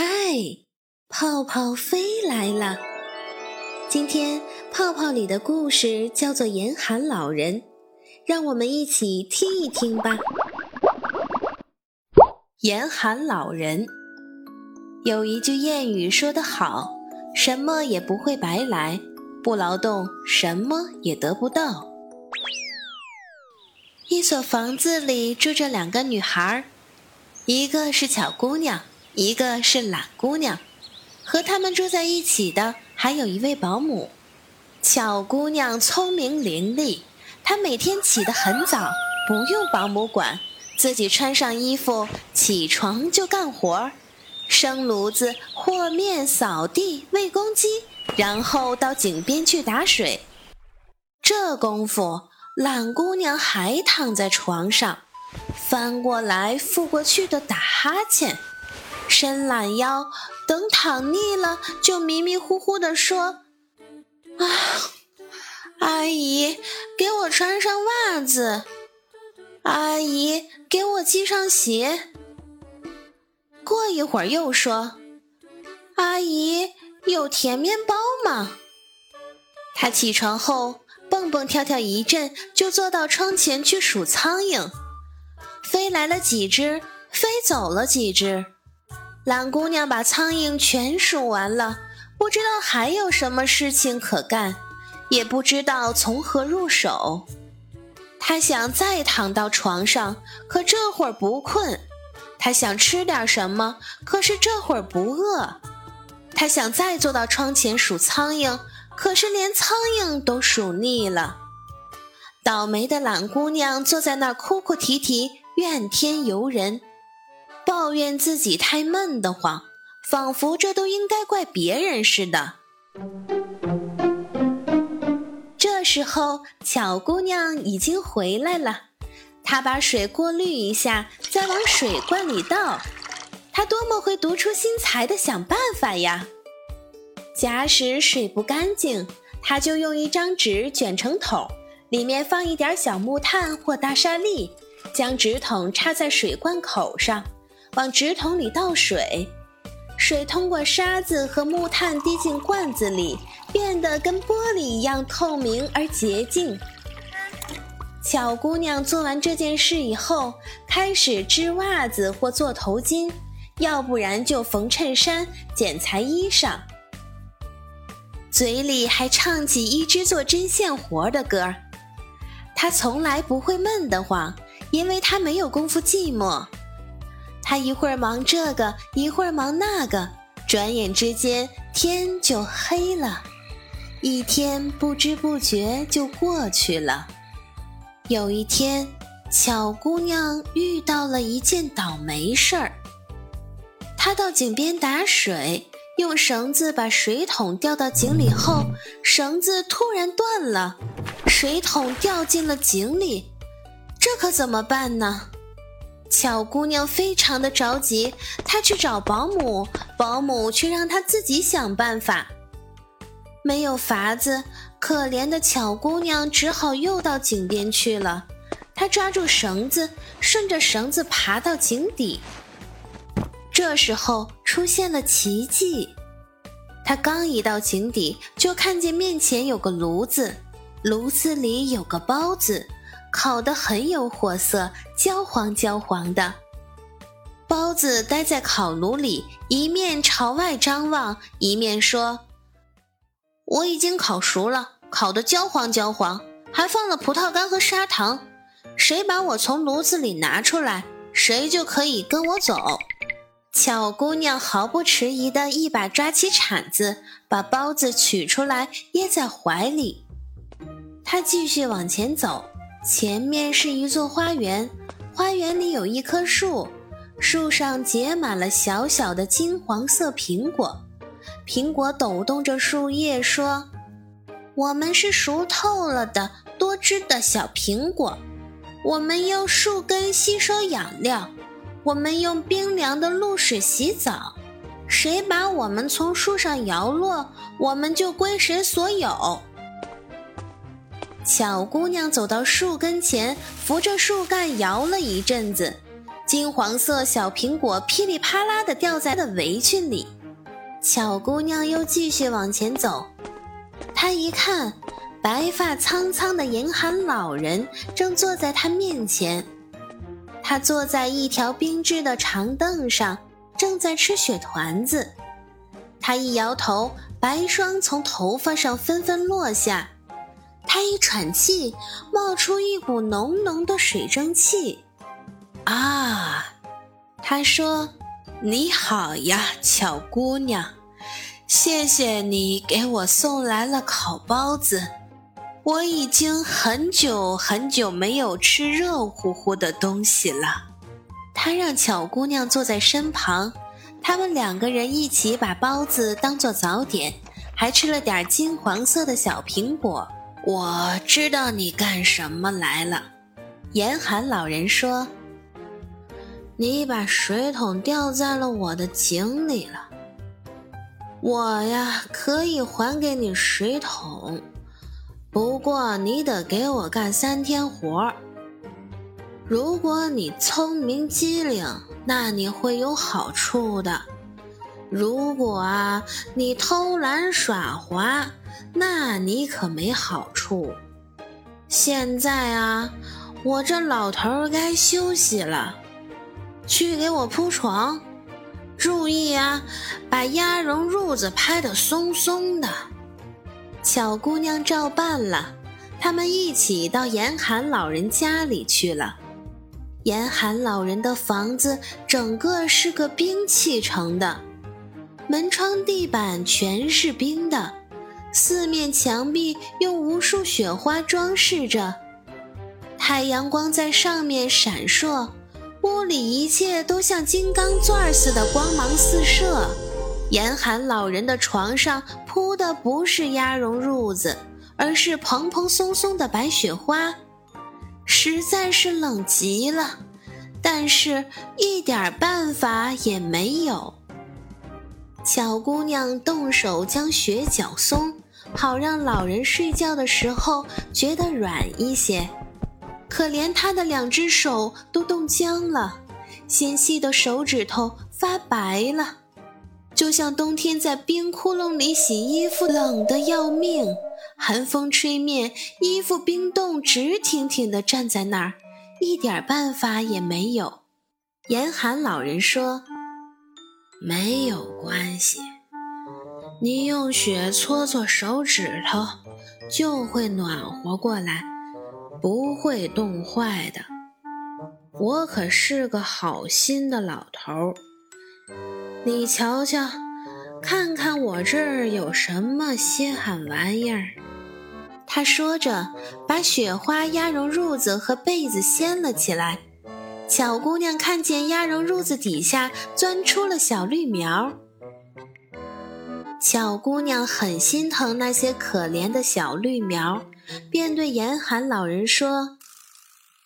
嗨，泡泡飞来了。今天泡泡里的故事叫做《严寒老人》，让我们一起听一听吧。严寒老人有一句谚语说得好：“什么也不会白来，不劳动什么也得不到。”一所房子里住着两个女孩，一个是巧姑娘。一个是懒姑娘，和他们住在一起的还有一位保姆。巧姑娘聪明伶俐，她每天起得很早，不用保姆管，自己穿上衣服，起床就干活儿，生炉子、和面、扫地、喂公鸡，然后到井边去打水。这功夫，懒姑娘还躺在床上，翻过来覆过去的打哈欠。伸懒腰，等躺腻了，就迷迷糊糊地说：“啊，阿姨，给我穿上袜子。阿姨，给我系上鞋。”过一会儿又说：“阿姨，有甜面包吗？”他起床后蹦蹦跳跳一阵，就坐到窗前去数苍蝇，飞来了几只，飞走了几只。懒姑娘把苍蝇全数完了，不知道还有什么事情可干，也不知道从何入手。她想再躺到床上，可这会儿不困；她想吃点什么，可是这会儿不饿；她想再坐到窗前数苍蝇，可是连苍蝇都数腻了。倒霉的懒姑娘坐在那儿哭哭啼啼，怨天尤人。抱怨自己太闷得慌，仿佛这都应该怪别人似的。这时候，巧姑娘已经回来了，她把水过滤一下，再往水罐里倒。她多么会独出心裁的想办法呀！假使水不干净，她就用一张纸卷成桶，里面放一点小木炭或大沙粒，将纸筒插在水罐口上。往纸筒里倒水，水通过沙子和木炭滴进罐子里，变得跟玻璃一样透明而洁净。小姑娘做完这件事以后，开始织袜子或做头巾，要不然就缝衬衫、剪裁衣裳，嘴里还唱起一支做针线活的歌儿。她从来不会闷得慌，因为她没有功夫寂寞。他一会儿忙这个，一会儿忙那个，转眼之间天就黑了，一天不知不觉就过去了。有一天，巧姑娘遇到了一件倒霉事儿。她到井边打水，用绳子把水桶吊到井里后，绳子突然断了，水桶掉进了井里，这可怎么办呢？巧姑娘非常的着急，她去找保姆，保姆却让她自己想办法。没有法子，可怜的巧姑娘只好又到井边去了。她抓住绳子，顺着绳子爬到井底。这时候出现了奇迹，她刚一到井底，就看见面前有个炉子，炉子里有个包子。烤得很有火色，焦黄焦黄的。包子待在烤炉里，一面朝外张望，一面说：“我已经烤熟了，烤得焦黄焦黄，还放了葡萄干和砂糖。谁把我从炉子里拿出来，谁就可以跟我走。”巧姑娘毫不迟疑地一把抓起铲子，把包子取出来，掖在怀里。她继续往前走。前面是一座花园，花园里有一棵树，树上结满了小小的金黄色苹果，苹果抖动着树叶说：“我们是熟透了的多汁的小苹果，我们用树根吸收养料，我们用冰凉的露水洗澡，谁把我们从树上摇落，我们就归谁所有。”小姑娘走到树跟前，扶着树干摇了一阵子，金黄色小苹果噼里啪啦的掉在了围裙里。小姑娘又继续往前走，她一看，白发苍苍的严寒老人正坐在她面前。他坐在一条冰制的长凳上，正在吃雪团子。他一摇头，白霜从头发上纷纷落下。他一喘气，冒出一股浓浓的水蒸气。啊，他说：“你好呀，巧姑娘，谢谢你给我送来了烤包子。我已经很久很久没有吃热乎乎的东西了。”他让巧姑娘坐在身旁，他们两个人一起把包子当做早点，还吃了点金黄色的小苹果。我知道你干什么来了，严寒老人说。你把水桶掉在了我的井里了，我呀可以还给你水桶，不过你得给我干三天活儿。如果你聪明机灵，那你会有好处的；如果啊你偷懒耍滑，那你可没好处。现在啊，我这老头儿该休息了。去给我铺床，注意啊，把鸭绒褥子拍得松松的。小姑娘照办了，他们一起到严寒老人家里去了。严寒老人的房子整个是个冰砌成的，门窗地板全是冰的，四面墙壁用无数雪花装饰着，太阳光在上面闪烁。屋里一切都像金刚钻似的光芒四射。严寒老人的床上铺的不是鸭绒褥子，而是蓬蓬松松的白雪花，实在是冷极了。但是，一点办法也没有。小姑娘动手将雪搅松，好让老人睡觉的时候觉得软一些。可怜她的两只手都冻僵了，纤细的手指头发白了，就像冬天在冰窟窿里洗衣服，冷得要命。寒风吹面，衣服冰冻，直挺挺地站在那儿，一点办法也没有。严寒老人说：“没有关系，你用雪搓搓手指头，就会暖和过来。”不会冻坏的，我可是个好心的老头儿。你瞧瞧，看看我这儿有什么稀罕玩意儿。他说着，把雪花鸭绒褥子和被子掀了起来。小姑娘看见鸭绒褥子底下钻出了小绿苗，小姑娘很心疼那些可怜的小绿苗。便对严寒老人说：“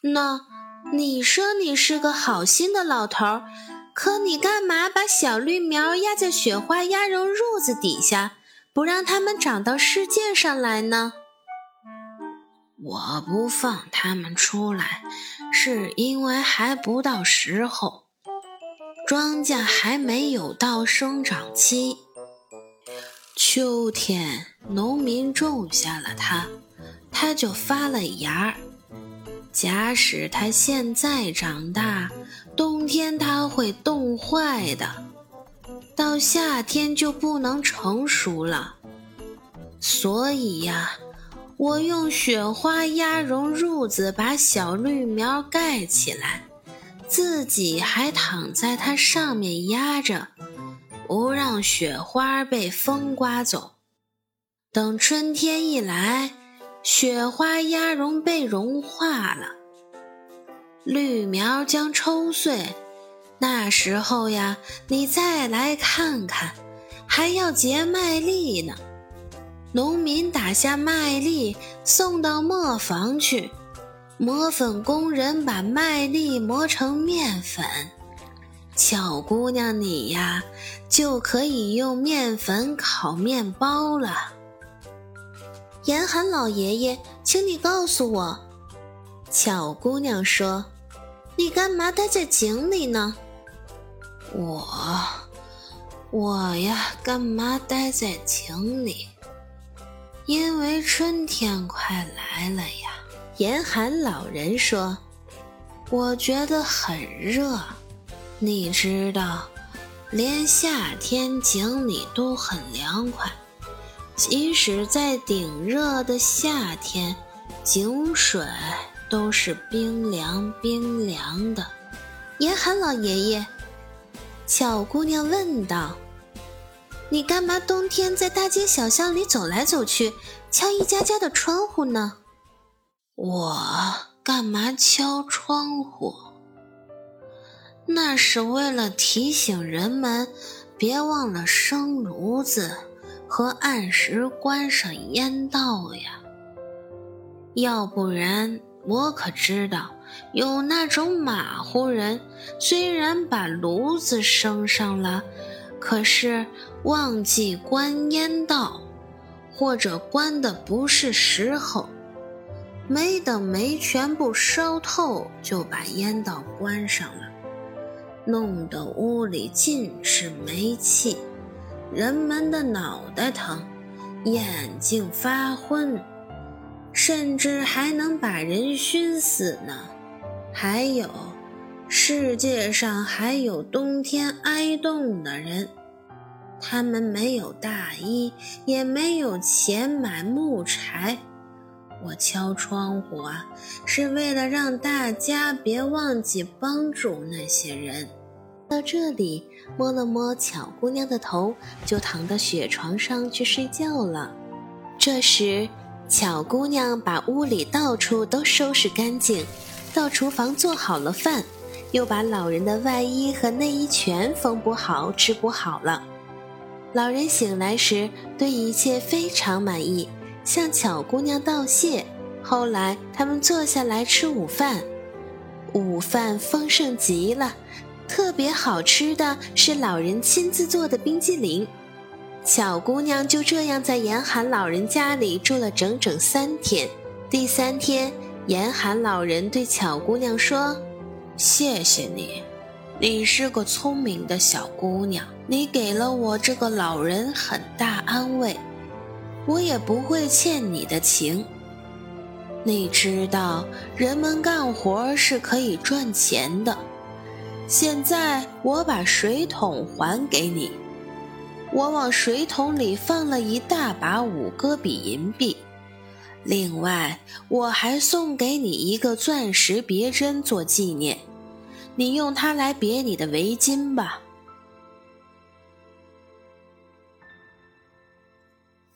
那，你说你是个好心的老头，可你干嘛把小绿苗压在雪花鸭绒褥子底下，不让它们长到世界上来呢？”我不放它们出来，是因为还不到时候，庄稼还没有到生长期。秋天，农民种下了它。它就发了芽儿。假使它现在长大，冬天它会冻坏的，到夏天就不能成熟了。所以呀，我用雪花鸭绒褥子把小绿苗盖起来，自己还躺在它上面压着，不让雪花被风刮走。等春天一来。雪花鸭绒被融化了，绿苗将抽穗。那时候呀，你再来看看，还要结麦粒呢。农民打下麦粒，送到磨坊去，磨粉工人把麦粒磨成面粉。巧姑娘，你呀，就可以用面粉烤面包了。严寒老爷爷，请你告诉我。巧姑娘说：“你干嘛待在井里呢？我，我呀，干嘛待在井里？因为春天快来了呀。严寒老人说：“我觉得很热，你知道，连夏天井里都很凉快。”即使在顶热的夏天，井水都是冰凉冰凉的。严寒老爷爷，小姑娘问道：“你干嘛冬天在大街小巷里走来走去，敲一家家的窗户呢？”我干嘛敲窗户？那是为了提醒人们别忘了生炉子。和按时关上烟道呀，要不然我可知道有那种马虎人，虽然把炉子升上了，可是忘记关烟道，或者关的不是时候，没等煤全部烧透，就把烟道关上了，弄得屋里尽是煤气。人们的脑袋疼，眼睛发昏，甚至还能把人熏死呢。还有，世界上还有冬天挨冻的人，他们没有大衣，也没有钱买木柴。我敲窗户啊，是为了让大家别忘记帮助那些人。到这里，摸了摸巧姑娘的头，就躺到雪床上去睡觉了。这时，巧姑娘把屋里到处都收拾干净，到厨房做好了饭，又把老人的外衣和内衣全缝补好、织补好了。老人醒来时，对一切非常满意，向巧姑娘道谢。后来，他们坐下来吃午饭，午饭丰盛极了。特别好吃的是老人亲自做的冰激凌。巧姑娘就这样在严寒老人家里住了整整三天。第三天，严寒老人对巧姑娘说：“谢谢你，你是个聪明的小姑娘，你给了我这个老人很大安慰，我也不会欠你的情。你知道，人们干活是可以赚钱的。”现在我把水桶还给你，我往水桶里放了一大把五戈比银币，另外我还送给你一个钻石别针做纪念，你用它来别你的围巾吧。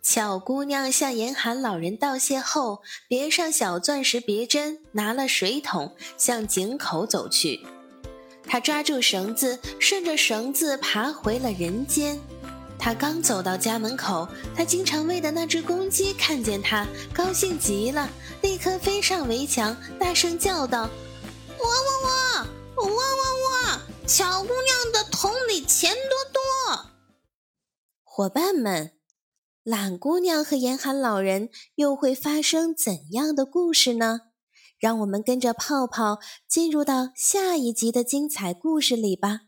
巧姑娘向严寒老人道谢后，别上小钻石别针，拿了水桶向井口走去。她抓住绳子，顺着绳子爬回了人间。她刚走到家门口，她经常喂的那只公鸡看见她，高兴极了，立刻飞上围墙，大声叫道：“我我我！哇哇哇！小姑娘的桶里钱多多！”伙伴们，懒姑娘和严寒老人又会发生怎样的故事呢？让我们跟着泡泡进入到下一集的精彩故事里吧。